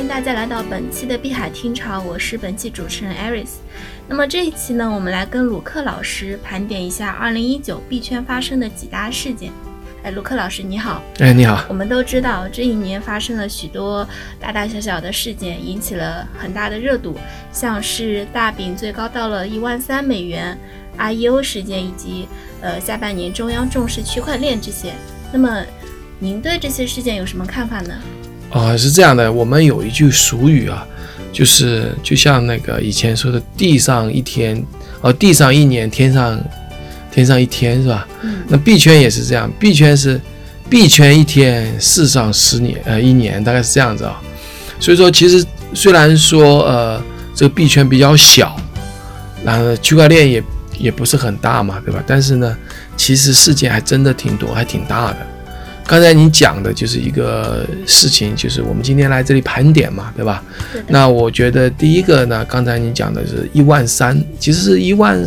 欢迎大家来到本期的碧海听潮，我是本期主持人 Aris。那么这一期呢，我们来跟鲁克老师盘点一下2019币圈发生的几大事件。哎，卢克老师你好。哎，你好。我们都知道这一年发生了许多大大小小的事件，引起了很大的热度，像是大饼最高到了一万三美元，IEO 事件以及呃下半年中央重视区块链这些。那么您对这些事件有什么看法呢？啊，是这样的，我们有一句俗语啊，就是就像那个以前说的“地上一天，哦，地上一年，天上天上一天”，是吧？嗯。那币圈也是这样，币圈是币圈一天，世上十年，呃，一年，大概是这样子啊。所以说，其实虽然说呃这个币圈比较小，然后区块链也也不是很大嘛，对吧？但是呢，其实事件还真的挺多，还挺大的。刚才你讲的就是一个事情，就是我们今天来这里盘点嘛，对吧？那我觉得第一个呢，刚才你讲的是一万三，其实是一万，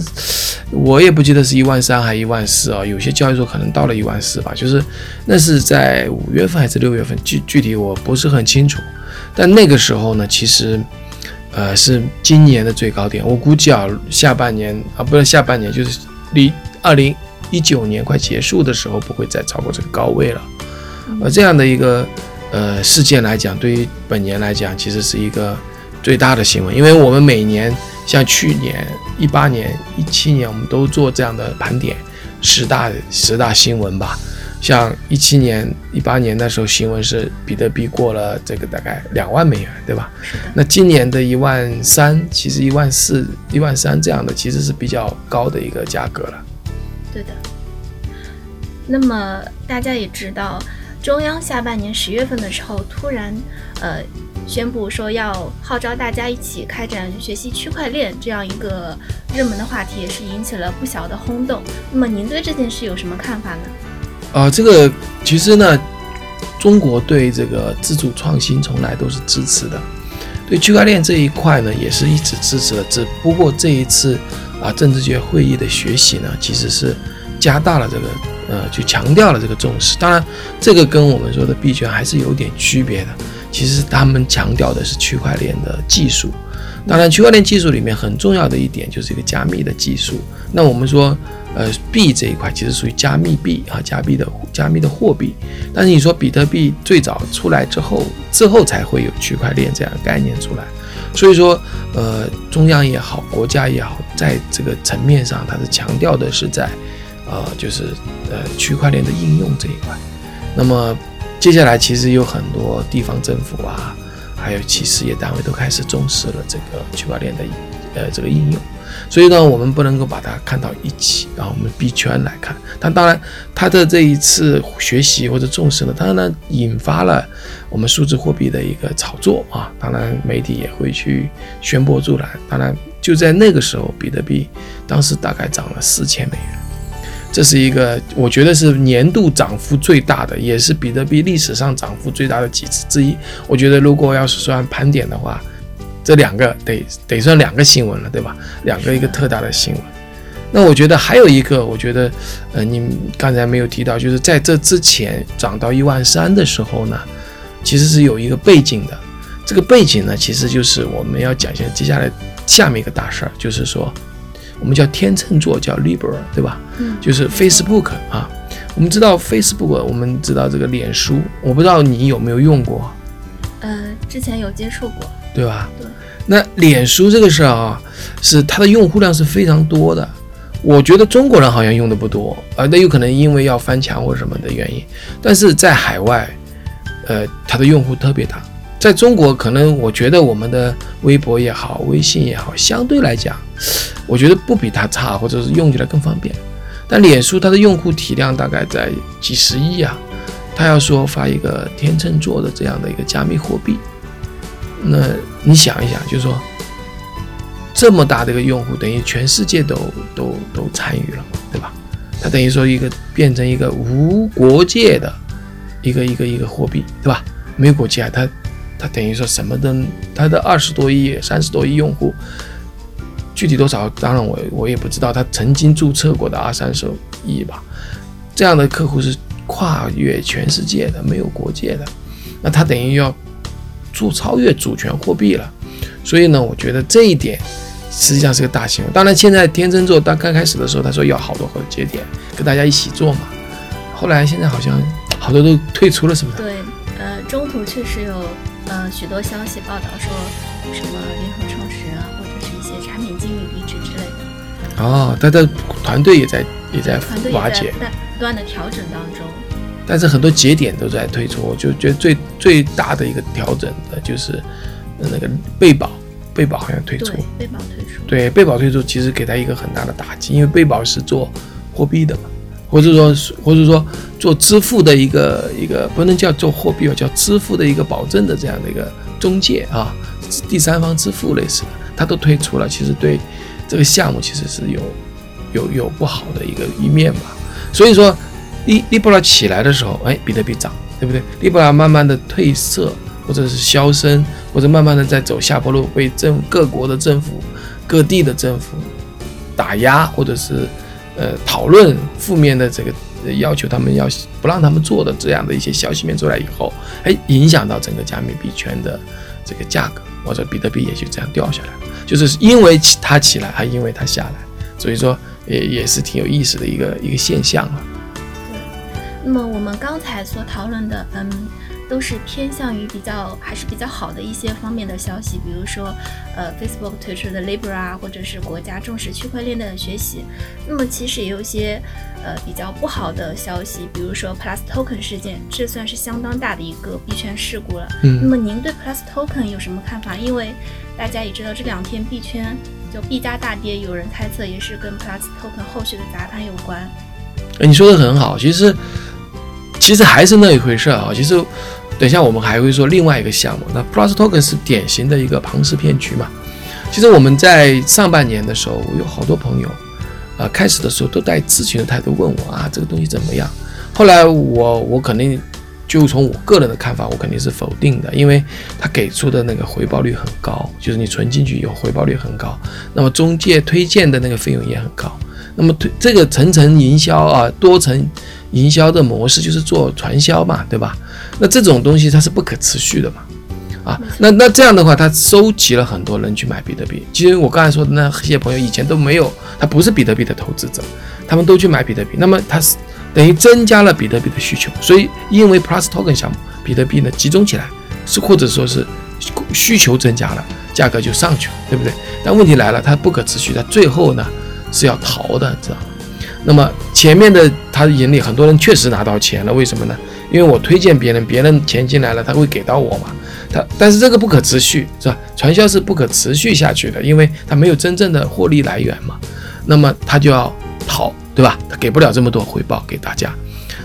我也不记得是一万三还一万四啊。有些交易所可能到了一万四吧，就是那是在五月份还是六月份，具具体我不是很清楚。但那个时候呢，其实呃是今年的最高点。我估计啊，下半年啊，不是下半年，就是离二零一九年快结束的时候，不会再超过这个高位了。而这样的一个呃事件来讲，对于本年来讲，其实是一个最大的新闻，因为我们每年像去年一八年、一七年，我们都做这样的盘点，十大十大新闻吧。像一七年、一八年那时候新闻是比特币过了这个大概两万美元，对吧？那今年的一万三，其实一万四、一万三这样的，其实是比较高的一个价格了。对的。那么大家也知道。中央下半年十月份的时候，突然，呃，宣布说要号召大家一起开展学习区块链这样一个热门的话题，也是引起了不小的轰动。那么您对这件事有什么看法呢？啊，这个其实呢，中国对这个自主创新从来都是支持的，对区块链这一块呢，也是一直支持的。只不过这一次啊，政治局会议的学习呢，其实是加大了这个。呃，就强调了这个重视。当然，这个跟我们说的币圈还是有点区别的。其实他们强调的是区块链的技术。当然，区块链技术里面很重要的一点就是一个加密的技术。那我们说，呃，币这一块其实属于加密币啊，加密的加密的货币。但是你说比特币最早出来之后，之后才会有区块链这样的概念出来。所以说，呃，中央也好，国家也好，在这个层面上，它是强调的是在。呃，就是呃区块链的应用这一块，那么接下来其实有很多地方政府啊，还有企事业单位都开始重视了这个区块链的呃这个应用，所以呢，我们不能够把它看到一起，然后我们币圈来看，但当然它的这一次学习或者重视呢，当然引发了我们数字货币的一个炒作啊，当然媒体也会去宣波助澜，当然就在那个时候，比特币当时大概涨了四千美元。这是一个，我觉得是年度涨幅最大的，也是比特币历史上涨幅最大的几次之一。我觉得如果要是算盘点的话，这两个得得算两个新闻了，对吧？两个一个特大的新闻。那我觉得还有一个，我觉得，呃，你刚才没有提到，就是在这之前涨到一万三的时候呢，其实是有一个背景的。这个背景呢，其实就是我们要讲一下接下来下面一个大事儿，就是说。我们叫天秤座，叫 Libra，对吧？嗯，就是 Facebook 啊。我们知道 Facebook，我们知道这个脸书，我不知道你有没有用过。呃，之前有接触过，对吧？对。那脸书这个事儿啊，是它的用户量是非常多的。我觉得中国人好像用的不多啊，那有可能因为要翻墙或什么的原因。但是在海外，呃，它的用户特别大。在中国，可能我觉得我们的微博也好，微信也好，相对来讲，我觉得不比它差，或者是用起来更方便。但脸书它的用户体量大概在几十亿啊，它要说发一个天秤座的这样的一个加密货币，那你想一想，就是说这么大的一个用户，等于全世界都都都参与了，对吧？它等于说一个变成一个无国界的一个一个一个货币，对吧？没有国界，它。它等于说什么的，它的二十多亿、三十多亿用户，具体多少，当然我我也不知道。他曾经注册过的二三十亿吧，这样的客户是跨越全世界的，没有国界的。那他等于要做超越主权货币了。所以呢，我觉得这一点实际上是个大新闻。当然，现在天秤座当刚开始的时候，他说要好多好多节点跟大家一起做嘛。后来现在好像好多都退出了，是不是？对，呃，中途确实有呃许多消息报道说什么联合创始人啊，或者是一些产品经理离职之类的。哦，他的团队也在也在瓦解不断的调整当中。但是很多节点都在退出。我就觉得最最大的一个调整的就是呃那个贝宝，贝宝好像退出对。，被保退出。对，贝宝退出其实给他一个很大的打击，因为贝宝是做货币的嘛，或者说是或者说做支付的一个一个不能叫做货币吧，叫支付的一个保证的这样的一个中介啊，第三方支付类似的，他都退出了，其实对这个项目其实是有有有不好的一个一面吧。所以说，利利布拉起来的时候，哎，比特币涨，对不对？利布拉慢慢的褪色或者是消声，或者慢慢的在走下坡路，被政各国的政府、各地的政府打压，或者是呃讨论负面的这个要求他们要不让他们做的这样的一些消息面出来以后，哎，影响到整个加密币圈的这个价格，或者比特币也就这样掉下来了，就是因为起它起来，还因为它下来，所以说也也是挺有意思的一个一个现象啊。那么我们刚才所讨论的，嗯，都是偏向于比较还是比较好的一些方面的消息，比如说，呃，Facebook 推出的 Libra，或者是国家重视区块链的学习。那么其实也有一些呃比较不好的消息，比如说 Plus Token 事件，这算是相当大的一个币圈事故了。嗯那嗯，么您对 Plus Token 有什么看法？因为大家也知道这两天币圈就币价大跌，有人猜测也是跟 Plus Token 后续的砸盘有关。哎你说的很好，其实其实还是那一回事儿啊。其实等一下我们还会说另外一个项目，那 Plus Token 是典型的一个庞氏骗局嘛。其实我们在上半年的时候，我有好多朋友，啊、开始的时候都带咨询的态度问我啊，这个东西怎么样？后来我我肯定就从我个人的看法，我肯定是否定的，因为他给出的那个回报率很高，就是你存进去以后回报率很高，那么中介推荐的那个费用也很高。那么推这个层层营销啊，多层营销的模式就是做传销嘛，对吧？那这种东西它是不可持续的嘛，啊，那那这样的话，他收集了很多人去买比特币。其实我刚才说的那些朋友以前都没有，他不是比特币的投资者，他们都去买比特币，那么他是等于增加了比特币的需求，所以因为 Plus Token 项目，比特币呢集中起来，是或者说是需求增加了，价格就上去了，对不对？但问题来了，它不可持续，它最后呢是要逃的，知道吗？那么前面的他眼里很多人确实拿到钱了，为什么呢？因为我推荐别人，别人钱进来了，他会给到我嘛。他但是这个不可持续，是吧？传销是不可持续下去的，因为它没有真正的获利来源嘛。那么他就要逃，对吧？他给不了这么多回报给大家，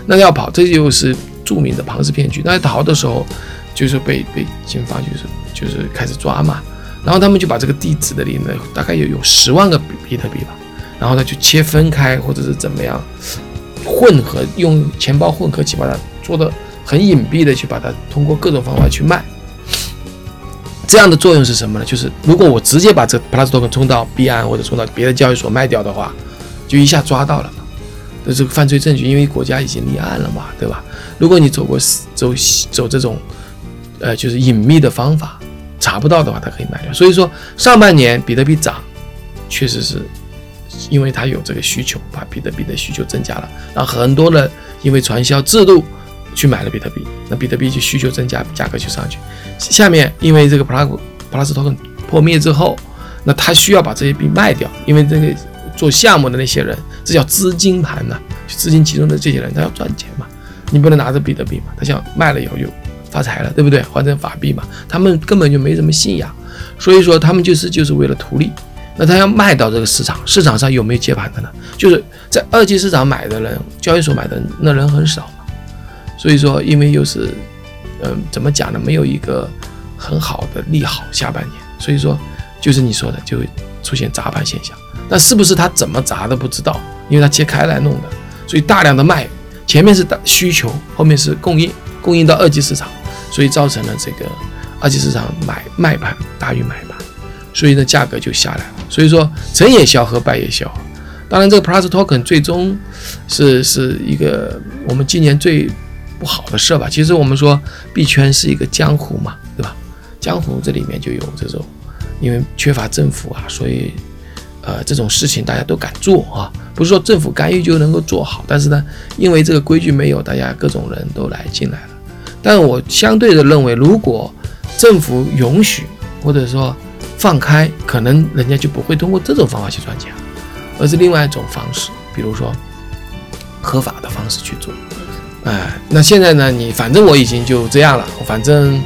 那要跑，这就是著名的庞氏骗局。那逃的时候，就是被被警方就是就是开始抓嘛，然后他们就把这个地址的里呢，大概有有十万个比比特币吧，然后呢就切分开或者是怎么样混合，用钱包混合起，把它做的很隐蔽的去把它通过各种方法去卖。这样的作用是什么呢？就是如果我直接把这 Plus Token 冲到币安或者冲到别的交易所卖掉的话，就一下抓到了嘛。这个犯罪证据，因为国家已经立案了嘛，对吧？如果你走过走走这种呃就是隐秘的方法，查不到的话，它可以卖掉。所以说上半年比特币涨，确实是因为它有这个需求，把比特币的需求增加了，然后很多人因为传销制度去买了比特币，那比特币就需求增加，价格就上去。下面因为这个 Plus Plus Token 破灭之后，那他需要把这些币卖掉，因为这个做项目的那些人，这叫资金盘呐、资金集中的这些人，他要赚钱嘛，你不能拿着比特币嘛，他想卖了以后就发财了，对不对？换成法币嘛，他们根本就没什么信仰，所以说他们就是就是为了图利。那他要卖到这个市场，市场上有没有接盘的呢？就是在二级市场买的人，交易所买的那人很少嘛，所以说因为又是，嗯、怎么讲呢？没有一个很好的利好下半年，所以说就是你说的就会出现砸盘现象。那是不是他怎么砸的不知道，因为他切开来弄的，所以大量的卖，前面是大需求，后面是供应，供应到二级市场，所以造成了这个二级市场买卖盘大于买盘，所以呢价格就下来了。所以说成也萧何，败也萧何。当然，这个 Plus Token 最终是是一个我们今年最不好的事吧。其实我们说币圈是一个江湖嘛，对吧？江湖这里面就有这种，因为缺乏政府啊，所以呃这种事情大家都敢做啊，不是说政府干预就能够做好，但是呢，因为这个规矩没有，大家各种人都来进来了。但我相对的认为，如果政府允许或者说放开，可能人家就不会通过这种方法去赚钱，而是另外一种方式，比如说合法的方式去做。哎，那现在呢？你反正我已经就这样了，反正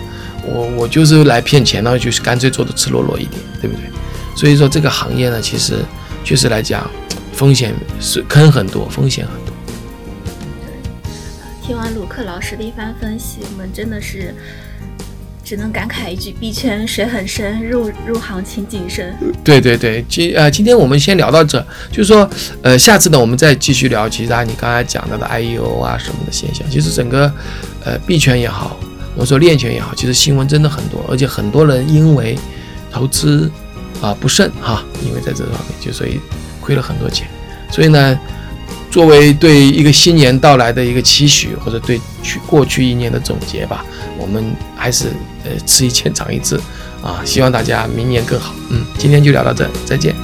我我就是来骗钱了，就是干脆做的赤裸裸一点，对不对？所以说这个行业呢，其实确实来讲，风险是坑很多，风险很多。对听完鲁克老师的一番分析，我们真的是。只能感慨一句：币圈水很深，入入行请谨慎。对对对，今呃，今天我们先聊到这，就是说，呃，下次呢，我们再继续聊其他你刚才讲到的 I E O 啊什么的现象。其实整个呃币圈也好，我说链圈也好，其实新闻真的很多，而且很多人因为投资啊不慎哈，因为在这方面就所以亏了很多钱。所以呢，作为对一个新年到来的一个期许，或者对去过去一年的总结吧，我们还是。呃，吃一堑长一智，啊，希望大家明年更好。嗯，今天就聊到这，再见。